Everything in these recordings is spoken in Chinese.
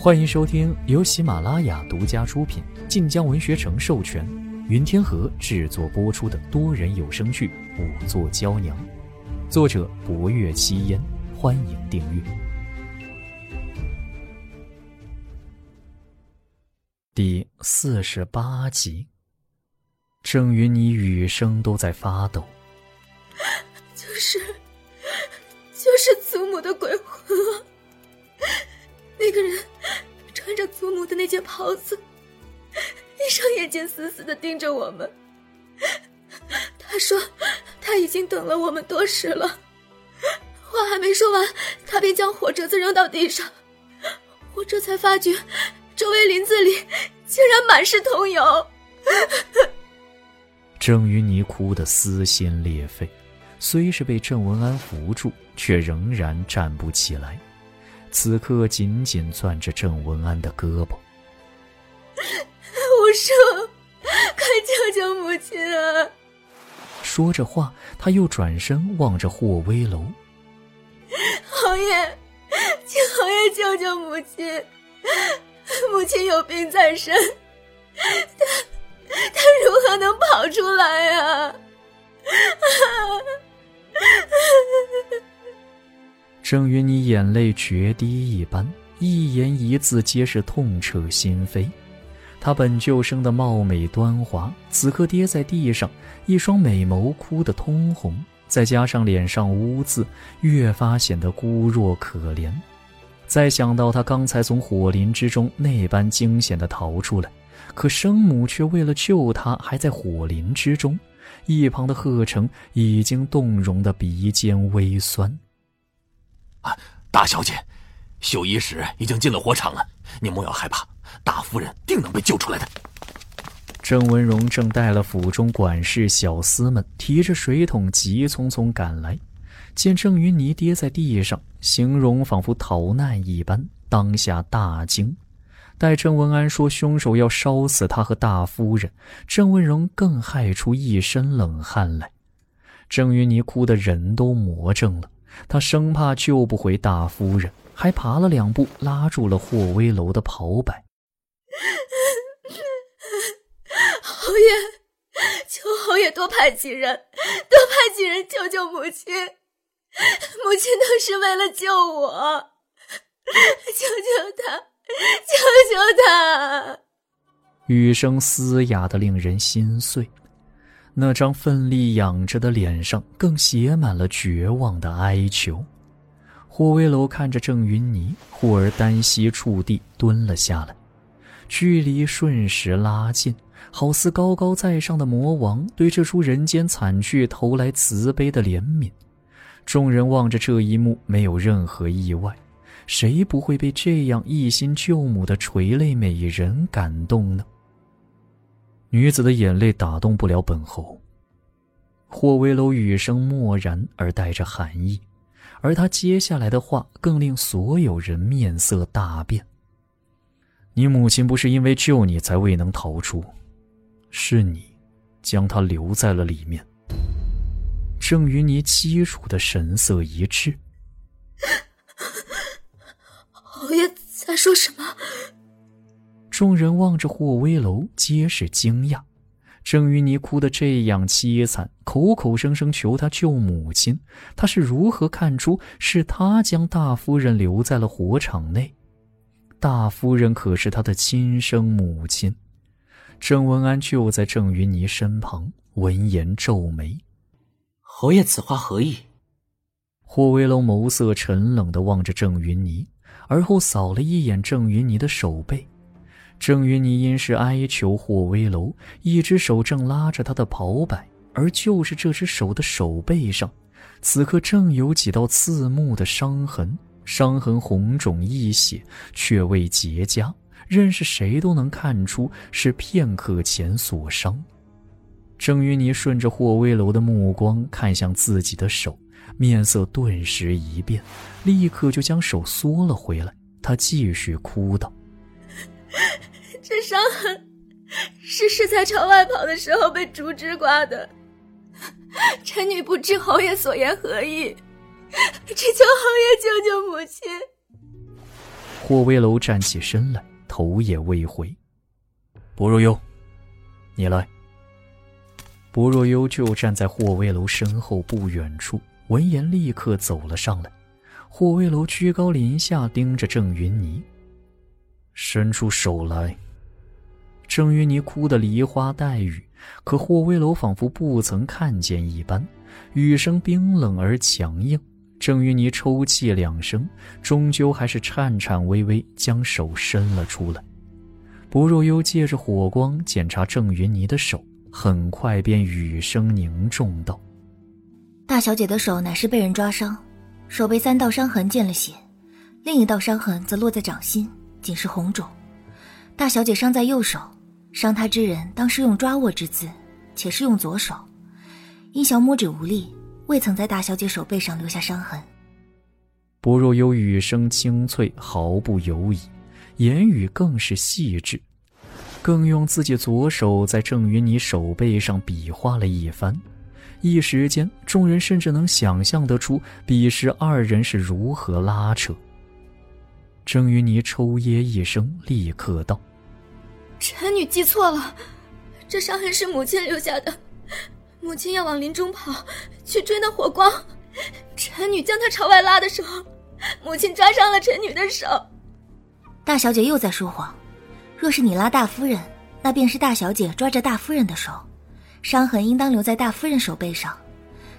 欢迎收听由喜马拉雅独家出品、晋江文学城授权、云天河制作播出的多人有声剧《五座娇娘》，作者：博月七烟。欢迎订阅。第四十八集，郑云你，雨声都在发抖，就是，就是祖母的鬼魂啊！那个人。穿着祖母的那件袍子，一双眼睛死死的盯着我们。他说：“他已经等了我们多时了。”话还没说完，他便将火折子扔到地上。我这才发觉，周围林子里竟然满是桐油。郑云霓哭得撕心裂肺，虽是被郑文安扶住，却仍然站不起来。此刻紧紧攥着郑文安的胳膊。我说：“快救救母亲啊！”说着话，他又转身望着霍威楼。侯爷，请侯爷救救母亲！母亲有病在身，他他如何能跑出来呀？正与你眼泪决堤一般，一言一字皆是痛彻心扉。她本就生的貌美端华，此刻跌在地上，一双美眸哭得通红，再加上脸上污渍，越发显得孤弱可怜。再想到她刚才从火林之中那般惊险地逃出来，可生母却为了救她还在火林之中，一旁的贺成已经动容的鼻尖微酸。啊大小姐，绣衣使已经进了火场了，你莫要害怕，大夫人定能被救出来的。郑文荣正带了府中管事小厮们提着水桶急匆匆赶来，见郑云霓跌在地上，形容仿佛逃难一般，当下大惊。待郑文安说凶手要烧死他和大夫人，郑文荣更害出一身冷汗来。郑云霓哭得人都魔怔了。他生怕救不回大夫人，还爬了两步，拉住了霍威楼的袍摆。侯爷，求侯爷多派几人，多派几人救救母亲。母亲都是为了救我，救救他，救救他！雨声嘶哑的令人心碎。那张奋力仰着的脸上更写满了绝望的哀求。霍威楼看着郑云霓，忽而单膝触地蹲了下来，距离瞬时拉近，好似高高在上的魔王对这出人间惨剧投来慈悲的怜悯。众人望着这一幕，没有任何意外，谁不会被这样一心救母的垂泪美人感动呢？女子的眼泪打动不了本侯。霍威楼语声漠然而带着寒意，而他接下来的话更令所有人面色大变。你母亲不是因为救你才未能逃出，是你将她留在了里面。郑云霓凄楚的神色一滞。侯爷在说什么？众人望着霍威楼，皆是惊讶。郑云妮哭得这样凄惨，口口声声求他救母亲，他是如何看出是他将大夫人留在了火场内？大夫人可是他的亲生母亲。郑文安就在郑云妮身旁，闻言皱眉：“侯爷此话何意？”霍威楼眸色沉冷地望着郑云妮，而后扫了一眼郑云妮的手背。郑云妮因是哀求霍威楼，一只手正拉着他的袍摆，而就是这只手的手背上，此刻正有几道刺目的伤痕，伤痕红肿溢血，却未结痂，任是谁都能看出是片刻前所伤。郑云妮顺着霍威楼的目光看向自己的手，面色顿时一变，立刻就将手缩了回来。他继续哭道。这伤痕是是在朝外跑的时候被竹枝刮的，臣女不知侯爷所言何意，只求侯爷救救母亲。霍威楼站起身来，头也未回。薄若幽，你来。薄若幽就站在霍威楼身后不远处，闻言立刻走了上来。霍威楼居高临下盯着郑云霓，伸出手来。郑云霓哭得梨花带雨，可霍威楼仿佛不曾看见一般，语声冰冷而强硬。郑云霓抽泣两声，终究还是颤颤巍巍将手伸了出来。薄若幽借着火光检查郑云霓的手，很快便语声凝重道：“大小姐的手乃是被人抓伤，手背三道伤痕见了血，另一道伤痕则落在掌心，仅是红肿。大小姐伤在右手，伤她之人当是用抓握之姿，且是用左手，因小拇指无力。”未曾在大小姐手背上留下伤痕。薄若幽语声清脆，毫不犹疑，言语更是细致，更用自己左手在郑云霓手背上比划了一番。一时间，众人甚至能想象得出彼时二人是如何拉扯。郑云霓抽噎一声，立刻道：“臣女记错了，这伤痕是母亲留下的。”母亲要往林中跑，去追那火光。臣女将她朝外拉的时候，母亲抓伤了臣女的手。大小姐又在说谎。若是你拉大夫人，那便是大小姐抓着大夫人的手，伤痕应当留在大夫人手背上。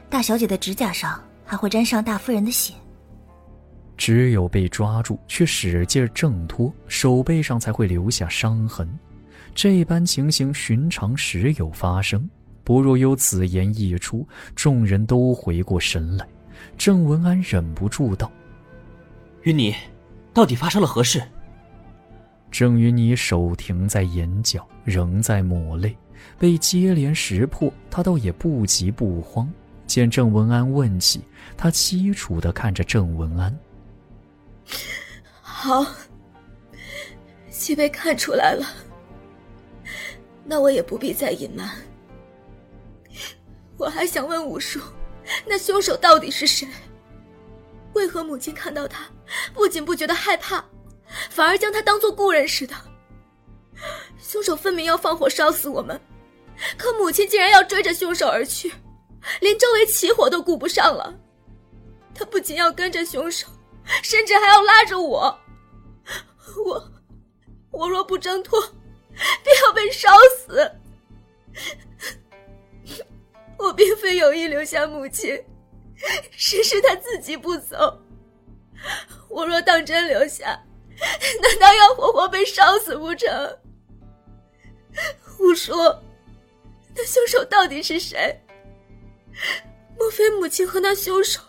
大小姐的指甲上还会沾上大夫人的血。只有被抓住却使劲挣脱，手背上才会留下伤痕。这般情形寻常时有发生。不若幽此言一出，众人都回过神来。郑文安忍不住道：“云霓，到底发生了何事？”郑云霓手停在眼角，仍在抹泪，被接连识破，她倒也不急不慌。见郑文安问起，她凄楚的看着郑文安：“好，既被看出来了，那我也不必再隐瞒。”我还想问五叔，那凶手到底是谁？为何母亲看到他，不仅不觉得害怕，反而将他当做故人似的？凶手分明要放火烧死我们，可母亲竟然要追着凶手而去，连周围起火都顾不上了。他不仅要跟着凶手，甚至还要拉着我。我，我若不挣脱，便要被烧死。我并非有意留下母亲，实是他自己不走。我若当真留下，难道要活活被烧死不成？胡说！那凶手到底是谁？莫非母亲和那凶手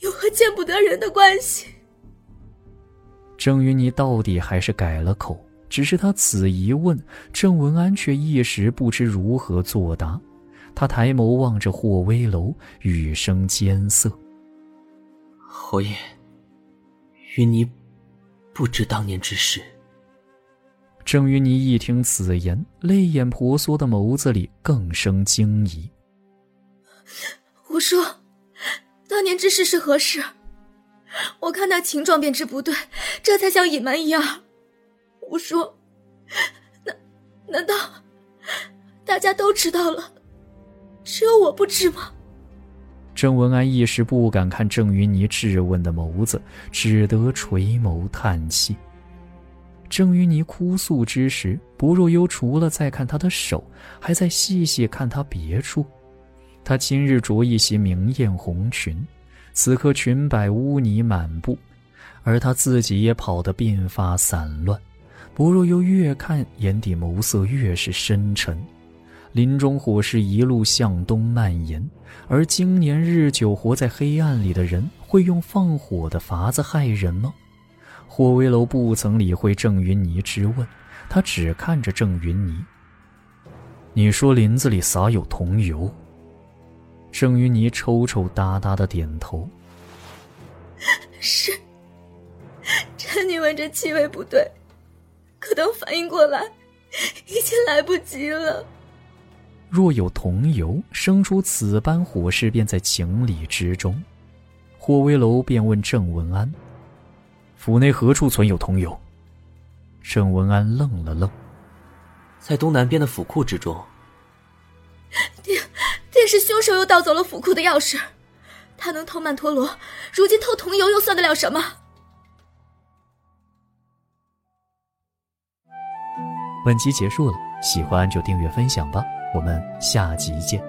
有何见不得人的关系？郑云霓到底还是改了口，只是他此一问，郑文安却一时不知如何作答。他抬眸望着霍威楼，语声艰涩：“侯爷，云霓不知当年之事。”郑云霓一听此言，泪眼婆娑的眸子里更生惊疑。我说！当年之事是何事？我看那情状便知不对，这才像隐瞒一二。胡说！难难道大家都知道了？只有我不知吗？郑文安一时不敢看郑云霓质问的眸子，只得垂眸叹气。郑云霓哭诉之时，薄若幽除了在看她的手，还在细细看她别处。她今日着一袭明艳红裙，此刻裙摆污泥满布，而她自己也跑得鬓发散乱。不若又越看，眼底眸色越是深沉。林中火势一路向东蔓延，而经年日久活在黑暗里的人，会用放火的法子害人吗？霍威楼不曾理会郑云霓之问，他只看着郑云霓。你说林子里撒有桐油？郑云霓抽抽搭搭的点头。是。臣女闻着气味不对，可等反应过来，已经来不及了。若有桐油，生出此般火势，便在情理之中。霍威楼便问郑文安：“府内何处存有桐油？郑文安愣了愣，在东南边的府库之中。定定是凶手又盗走了府库的钥匙。他能偷曼陀罗，如今偷桐油又算得了什么？本集结束了，喜欢就订阅分享吧，我们下集见。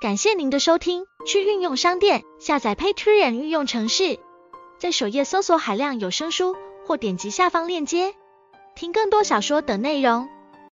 感谢您的收听，去运用商店下载 Patreon 运用城市，在首页搜索海量有声书，或点击下方链接听更多小说等内容。